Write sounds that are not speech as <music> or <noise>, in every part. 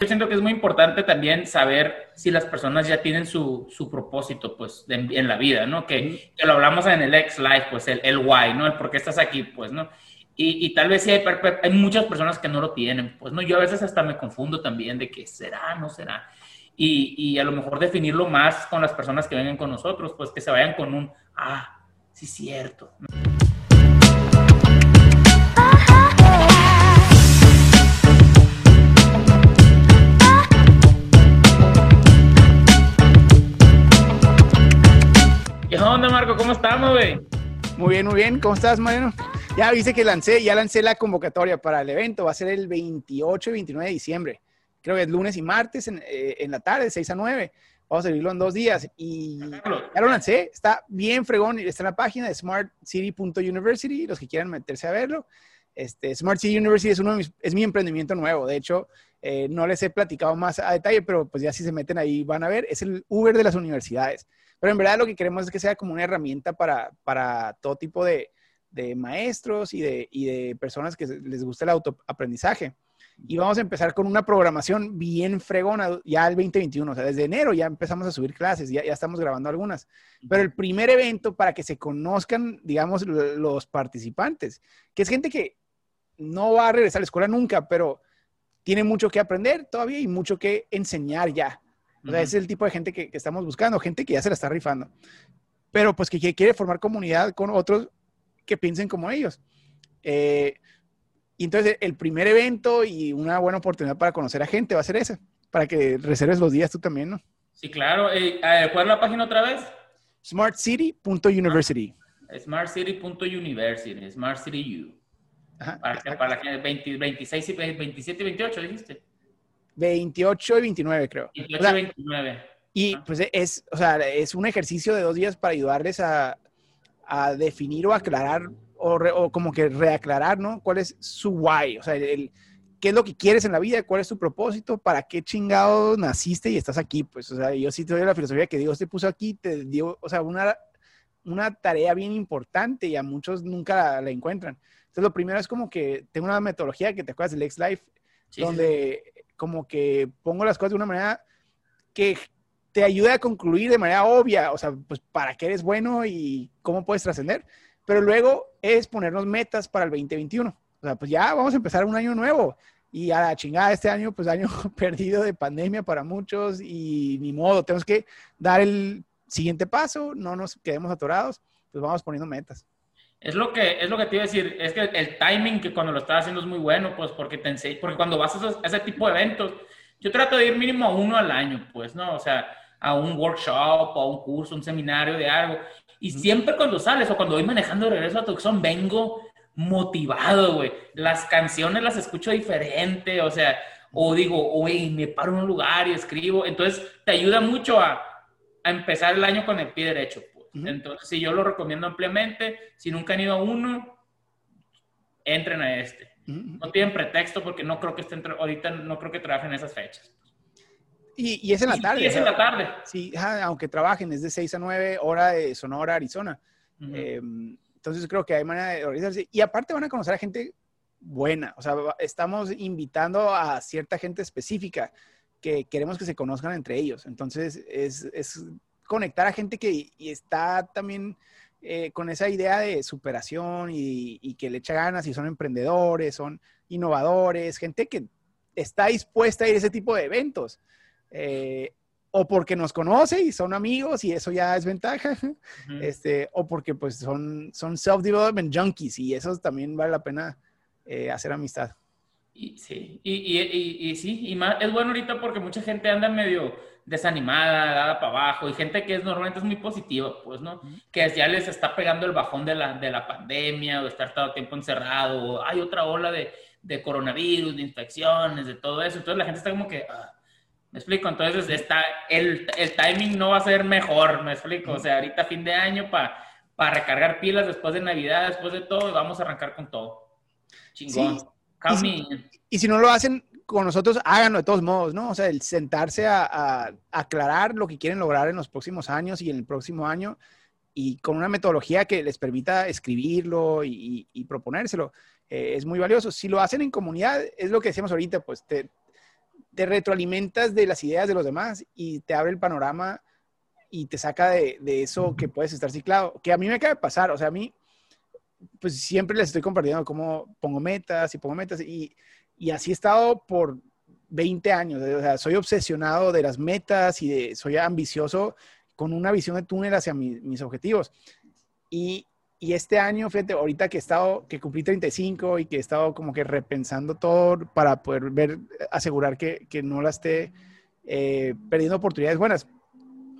Yo siento que es muy importante también saber si las personas ya tienen su, su propósito, pues, en la vida, ¿no? Que, que, lo hablamos en el ex life, pues, el, el why, ¿no? El por qué estás aquí, pues, ¿no? Y, y, tal vez sí hay, hay, muchas personas que no lo tienen, pues, ¿no? Yo a veces hasta me confundo también de que será, no será. Y, y a lo mejor definirlo más con las personas que vengan con nosotros, pues, que se vayan con un, ah, sí, cierto. Muy bien, muy bien. ¿Cómo estás, Mariano? Ya viste que lancé, ya lancé la convocatoria para el evento. Va a ser el 28 y 29 de diciembre. Creo que es lunes y martes en, eh, la tarde, 6 a 9. Vamos a servirlo en dos días. Y ya lo lancé. Está bien fregón. Está en la página de smartcity.university. Los que quieran meterse a verlo. Este, Smart City University es, uno de mis, es mi emprendimiento nuevo. De hecho, eh, no les he platicado más a detalle, pero pues ya si se meten ahí van a ver. Es el Uber de las universidades. Pero en verdad lo que queremos es que sea como una herramienta para, para todo tipo de, de maestros y de, y de, personas que les guste el autoaprendizaje. Y vamos a empezar con una programación bien fregona ya el 2021. O sea, desde enero ya empezamos a subir clases, ya, ya estamos grabando algunas. Pero el primer evento para que se conozcan, digamos, los participantes, que es gente que no va a regresar a la escuela nunca, pero tiene mucho que aprender todavía y mucho que enseñar ya. O sea, es el tipo de gente que, estamos buscando, gente que ya se la está rifando. Pero pues que, quiere formar comunidad con otros que piensen como ellos. Eh, y entonces el primer evento y una buena oportunidad para conocer a gente va a ser ese, para que reserves los días tú también, ¿no? Sí, claro. Eh, ¿Cuál es la página otra vez? smartcity.university. smartcity.university, Smart City U. para, para la 26 y 27 y 28, dijiste. 28 y 29, creo. 28 y 29. Y pues es, o sea, es un ejercicio de dos días para ayudarles a, a definir o aclarar o, o, como que reaclarar, ¿no? ¿Cuál es su why? O sea, el, qué es lo que quieres en la vida, cuál es tu propósito, para qué chingado naciste y estás aquí. Pues, o sea, yo sí te doy la filosofía que Dios te puso aquí, te dio, o sea, una, una tarea bien importante y a muchos nunca la, encuentran. Entonces, lo primero es como que tengo una metodología que te acuerdas del Ex Life, donde como que pongo las cosas de una manera que te ayude a concluir de manera obvia, o sea, pues para qué eres bueno y cómo puedes trascender. Pero luego es ponernos metas para el 2021. O sea, pues ya vamos a empezar un año nuevo. Y a la chingada este año, pues año <laughs> perdido de pandemia para muchos y ni modo, tenemos que dar el siguiente paso, no nos quedemos atorados, pues vamos poniendo metas. Es lo que, es lo que te iba a decir, es que el timing que cuando lo estás haciendo es muy bueno, pues porque te enseño, porque cuando vas a, ese tipo de eventos, yo trato de ir mínimo a uno al año, pues, ¿no? O sea, a un workshop, a un curso, un seminario de algo. Y siempre cuando sales o cuando voy manejando de regreso a Tucson, vengo motivado, güey. Las canciones las escucho diferente, o sea, o digo, uy, me paro en un lugar y escribo. Entonces, te ayuda mucho a, a empezar el año con el pie derecho. Entonces, sí, yo lo recomiendo ampliamente. Si nunca han ido a uno, entren a este. No tienen pretexto porque no creo que estén, ahorita no creo que trabajen esas fechas. Y, es en la tarde. Y es en la tarde. Sí, aunque trabajen, es de 6 a 9, hora de Sonora, Arizona. Em, entonces creo que hay manera de organizarse. Y aparte van a conocer a gente buena. O sea, estamos invitando a cierta gente específica que queremos que se conozcan entre ellos. Entonces es, es conectar a gente que está también eh, con esa idea de superación y, que le echa ganas y son emprendedores, son innovadores, gente que está dispuesta a ir a ese tipo de eventos. Eh, o porque nos conoce y son amigos y eso ya es ventaja, <laughs> este, o porque pues son, son self-development junkies y eso también vale la pena eh, hacer amistad. Y, sí, y, y, y, sí, y más, es bueno ahorita porque mucha gente anda medio desanimada, dada para abajo, y gente que es normalmente es muy positiva, pues, ¿no? Que ya les está pegando el bajón de la, de la pandemia, o estar todo el tiempo encerrado, o hay otra ola de, de, coronavirus, de infecciones, de todo eso. Entonces la gente está como que, ah, me explico, entonces está, el, el, timing no va a ser mejor, me explico, o sea, ahorita fin de año para para recargar pilas después de Navidad, después de todo, vamos a arrancar con todo. Chingón. Sí. y si no lo hacen, con nosotros, háganlo de todos modos, ¿no? O sea, el sentarse a, aclarar lo que quieren lograr en los próximos años y en el próximo año y con una metodología que les permita escribirlo y, proponérselo, eh, es muy valioso. Si lo hacen en comunidad, es lo que decíamos ahorita, pues te, retroalimentas de las ideas de los demás y te abre el panorama y te saca de, de, eso que puedes estar ciclado. Que a mí me acaba de pasar, o sea, a mí, pues siempre les estoy compartiendo cómo pongo metas y pongo metas y, y así he estado por 20 años. O sea, soy obsesionado de las metas y soy ambicioso con una visión de túnel hacia mis objetivos. Y, este año, fíjate, ahorita que he estado, que cumplí 35 y que he estado como que repensando todo para poder ver, asegurar que, que no la esté eh, perdiendo oportunidades buenas,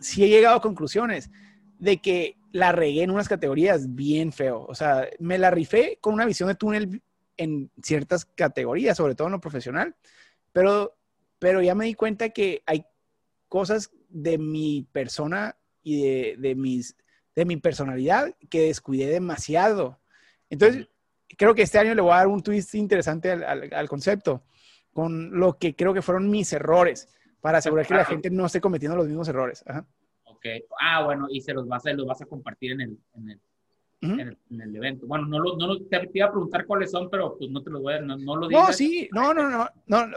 sí he llegado a conclusiones de que la regué en unas categorías bien feo. O sea, me la rifé con una visión de túnel en ciertas categorías, sobre todo en lo profesional, pero, pero ya me di cuenta que hay cosas de mi persona y de, de mis de mi personalidad que descuidé demasiado. Entonces, creo que este año le voy a dar un twist interesante al, concepto, con lo que creo que fueron mis errores, para asegurar que la gente no esté cometiendo los mismos errores. Ok. Ah, bueno, y se los vas a, los vas a compartir en el, en el, en el, evento. Bueno, no, lo, no te, iba a preguntar cuáles son, pero pues no te los voy a, no, no lo digas. No, sí, no, no, no, no,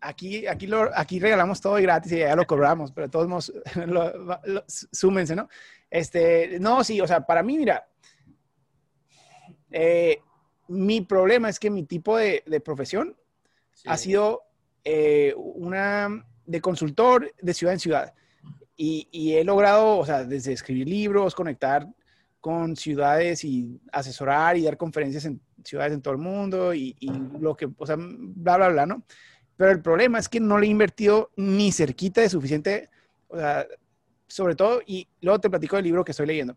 aquí, aquí, lo, aquí regalamos todo gratis y ya lo cobramos, pero todos modos, <laughs> súmense, ¿no? Este, no, sí, o sea, para mí, mira, eh, mi problema es que mi tipo de, profesión ha sido eh, una de consultor de ciudad en ciudad. Y, he logrado, o sea, desde escribir libros, conectar con ciudades y asesorar y dar conferencias en ciudades en todo el mundo y, y, lo que, o sea, bla, bla, bla, ¿no? Pero el problema es que no le he invertido ni cerquita de suficiente, o sea, sobre todo, y luego te platico del libro que estoy leyendo,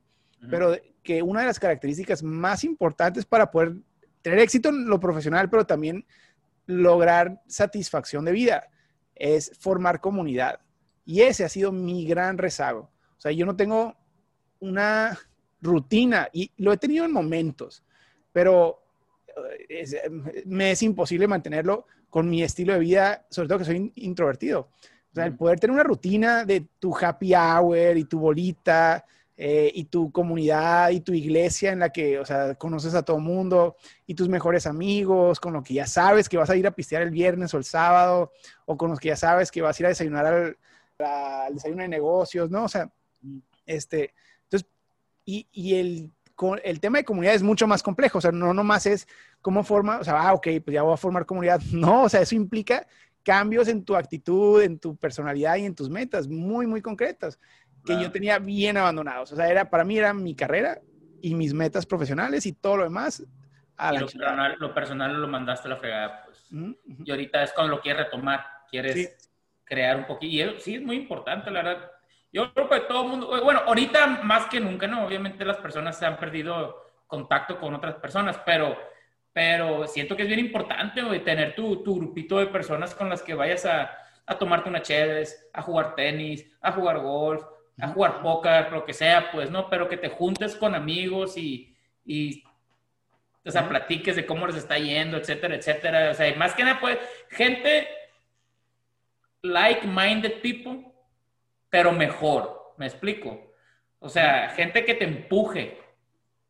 pero que una de las características más importantes para poder tener éxito en lo profesional, pero también lograr satisfacción de vida, es formar comunidad. Y ese ha sido mi gran rezago. O sea, yo no tengo una rutina y lo he tenido en momentos, pero eh, me es imposible mantenerlo con mi estilo de vida, sobre todo que soy introvertido. O sea, el poder tener una rutina de tu happy hour y tu bolita eh, y tu comunidad y tu iglesia en la que, o sea, conoces a todo mundo y tus mejores amigos, con los que ya sabes que vas a ir a pistear el viernes o el sábado, o con los que ya sabes que vas a ir a desayunar al, desayuno de negocios, ¿no? O sea, este, y, y el, el tema de comunidad es mucho más complejo, o sea, no nomás es cómo forma, o sea, ah, ok, pues ya voy a formar comunidad. <laughs> No, o sea, eso implica cambios en tu actitud, en tu personalidad y en tus metas muy, muy concretas que yo tenía bien abandonados. O sea, era, para mí era mi carrera y mis metas profesionales y todo lo demás. A lo, personal, lo, personal, lo mandaste a la fregada, pues. Y ahorita es cuando lo quieres retomar, quieres crear un poquito. Y sí, es muy importante, la verdad. Yo creo que todo el mundo, bueno, ahorita más que nunca, ¿no? Obviamente las personas se han perdido contacto con otras personas, pero pero siento que es bien importante, tener tu, tu, grupito de personas con las que vayas a, a tomarte una chéves, a jugar tenis, a jugar golf, a jugar póker, lo que sea, pues, ¿no? Pero que te juntes con amigos y, y o sea, platiques de cómo les está yendo, etcétera, etcétera. O sea, más que nada, pues, gente like-minded people, pero mejor, ¿me explico? O sea, gente que te empuje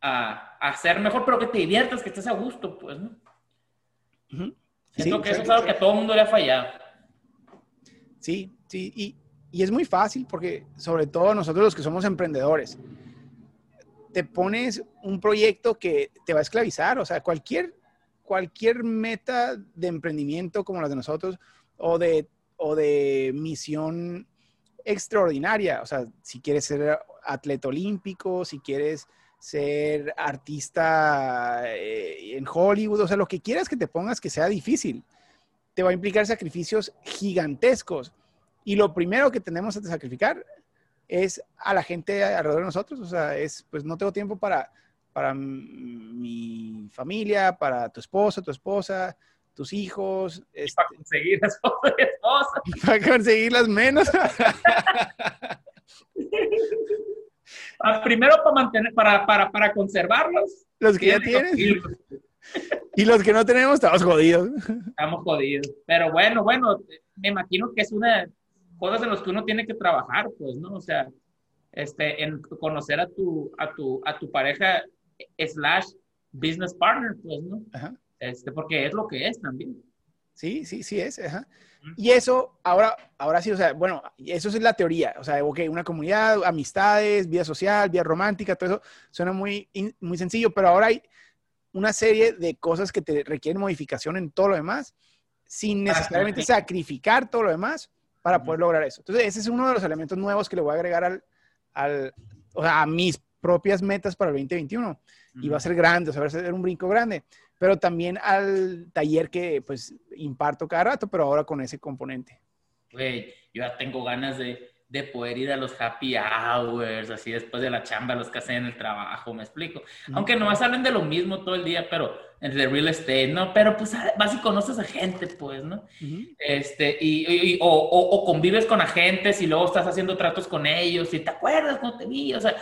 a, a ser mejor, pero que te diviertas, que estés a gusto, pues, ¿no? Siento que eso es algo que a todo el mundo le ha fallado. Sí, sí, y, y es muy fácil porque, sobre todo nosotros los que somos emprendedores, te pones un proyecto que te va a esclavizar, o sea, cualquier, cualquier meta de emprendimiento como la de nosotros o de, o de misión extraordinaria, o sea, si quieres ser atleta olímpico, si quieres ser artista eh, en Hollywood, o sea, lo que quieras que te pongas que sea difícil, te va a implicar sacrificios gigantescos. Y lo primero que tenemos que sacrificar es a la gente alrededor de nosotros, o sea, es, pues no tengo tiempo para, para mi familia, para tu esposo, tu esposa, tus hijos. Este, para conseguir las <laughs> esposa. Para conseguirlas menos. <laughs> Ah, primero para mantener, para, para, para conservarlos. Los que ya tienes. Y los que no tenemos, estamos jodidos. Estamos jodidos. Pero bueno, bueno, me imagino que es una de cosas en las que uno tiene que trabajar, pues, ¿no? O sea, este, en conocer a tu, a tu, a tu pareja slash business partner, pues, ¿no? Este, porque es lo que es también. Sí, sí, sí es. Y eso, ahora, ahora sí, o sea, bueno, eso es la teoría. O sea, ok, una comunidad, amistades, vida social, vida romántica, todo eso suena muy, muy sencillo, pero ahora hay una serie de cosas que te requieren modificación en todo lo demás, sin necesariamente sacrificar todo lo demás para poder lograr eso. Entonces, ese es uno de los elementos nuevos que le voy a agregar al, al o sea, a mis propias metas para el 2021. Y va a ser grande, o sea, va a ser un brinco grande pero también al taller que pues imparto cada rato, pero ahora con ese componente. Güey, yo ya tengo ganas de, de, poder ir a los happy hours, así después de la chamba, los que hacen en el trabajo, me explico. Aunque no salen de lo mismo todo el día, pero en el real estate, ¿no? Pero pues vas y conoces a gente, pues, ¿no? Este, y, o, o, convives con agentes y luego estás haciendo tratos con ellos y te acuerdas no te vi, o sea,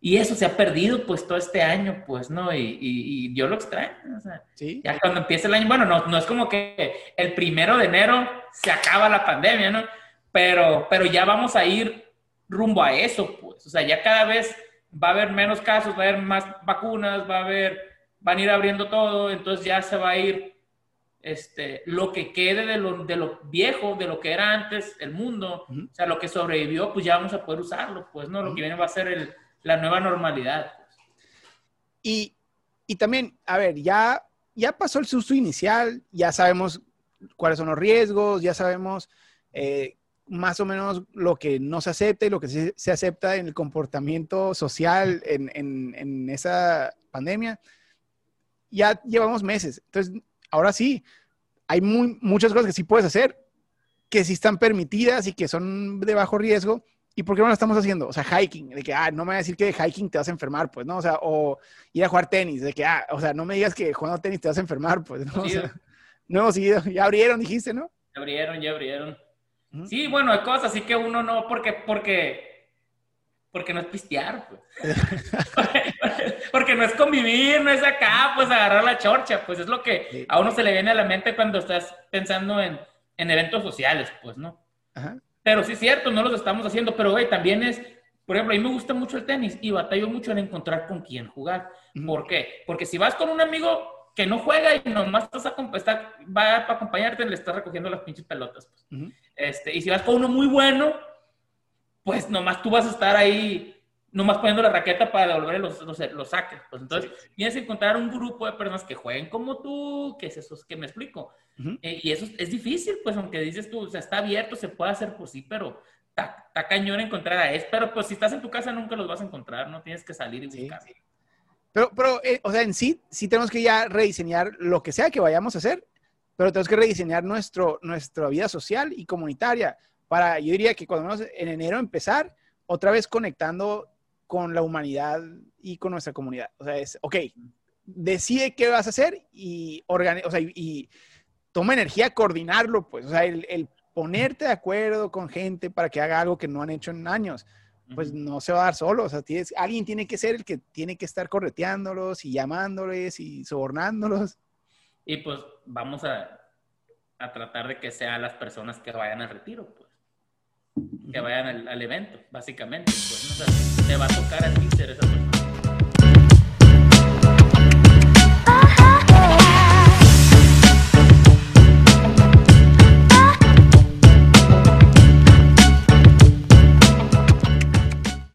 y eso se ha perdido pues todo este año, pues, ¿no? Y, y, yo lo extraño, o sea, ¿Sí? ya cuando empieza el año, bueno, no, no es como que el primero de enero se acaba la pandemia, ¿no? Pero, pero ya vamos a ir rumbo a eso, pues, o sea, ya cada vez va a haber menos casos, va a haber más vacunas, va a haber, van a ir abriendo todo, entonces ya se va a ir este, lo que quede de lo, de lo viejo, de lo que era antes el mundo, o sea, lo que sobrevivió, pues ya vamos a poder usarlo, pues, ¿no? Lo que viene va a ser el la nueva normalidad. Y, también, a ver, ya, ya pasó el susto inicial, ya sabemos cuáles son los riesgos, ya sabemos eh, más o menos lo que no se acepta y lo que se, acepta en el comportamiento social en, esa pandemia. Ya llevamos meses. Entonces, ahora sí, hay muchas cosas que sí puedes hacer, que sí están permitidas y que son de bajo riesgo, ¿Y por qué no lo estamos haciendo? O sea, hiking, de que, ah, no me voy a decir que de hiking te vas a enfermar, pues, ¿no? O sea, o ir a jugar tenis, de que, ah, o sea, no me digas que jugando tenis te vas a enfermar, pues, ¿no? O sea, no hemos ido, ya abrieron, dijiste, ¿no? Ya abrieron, ya abrieron. Sí, bueno, hay cosas así que uno no, porque, porque, porque no es pistear, pues. <laughs> porque no es convivir, no es acá, pues, agarrar la chorcha, pues, es lo que a uno se le viene a la mente cuando estás pensando en, en eventos sociales, pues, ¿no? Ajá. Pero sí es cierto, no los estamos haciendo, pero güey, también es, por ejemplo, a mí me gusta mucho el tenis y batallo mucho en encontrar con quién jugar. ¿Por qué? Porque si vas con un amigo que no juega y nomás estás a, está, va para acompañarte, le estás recogiendo las pinches pelotas. Pues. este, y si vas con uno muy bueno, pues nomás tú vas a estar ahí nomás poniendo la raqueta para devolver los, los, saques. Pues entonces, tienes que encontrar un grupo de personas que jueguen como tú, que es eso que me explico. Eh, y eso es difícil, pues aunque dices tú, o sea, está abierto, se puede hacer por sí, pero está, cañón encontrar a eso. Pero pues si estás en tu casa nunca los vas a encontrar, no tienes que salir y buscar. Pero, pero eh, o sea, en sí, sí tenemos que ya rediseñar lo que sea que vayamos a hacer, pero tenemos que rediseñar nuestro, nuestra vida social y comunitaria para, yo diría que cuando vamos en enero empezar, otra vez conectando con la humanidad y con nuestra comunidad. O sea, es, ok, decide qué vas a hacer y, o sea, y, toma energía coordinarlo, pues, o sea, el, ponerte de acuerdo con gente para que haga algo que no han hecho en años, pues no se va a dar solo, o sea, tienes, alguien tiene que ser el que tiene que estar correteándolos y llamándoles y sobornándolos. Y pues vamos a, a tratar de que sean las personas que vayan al retiro, pues que vayan al, evento, básicamente. Pues, ¿no? te va a tocar a ti esa persona.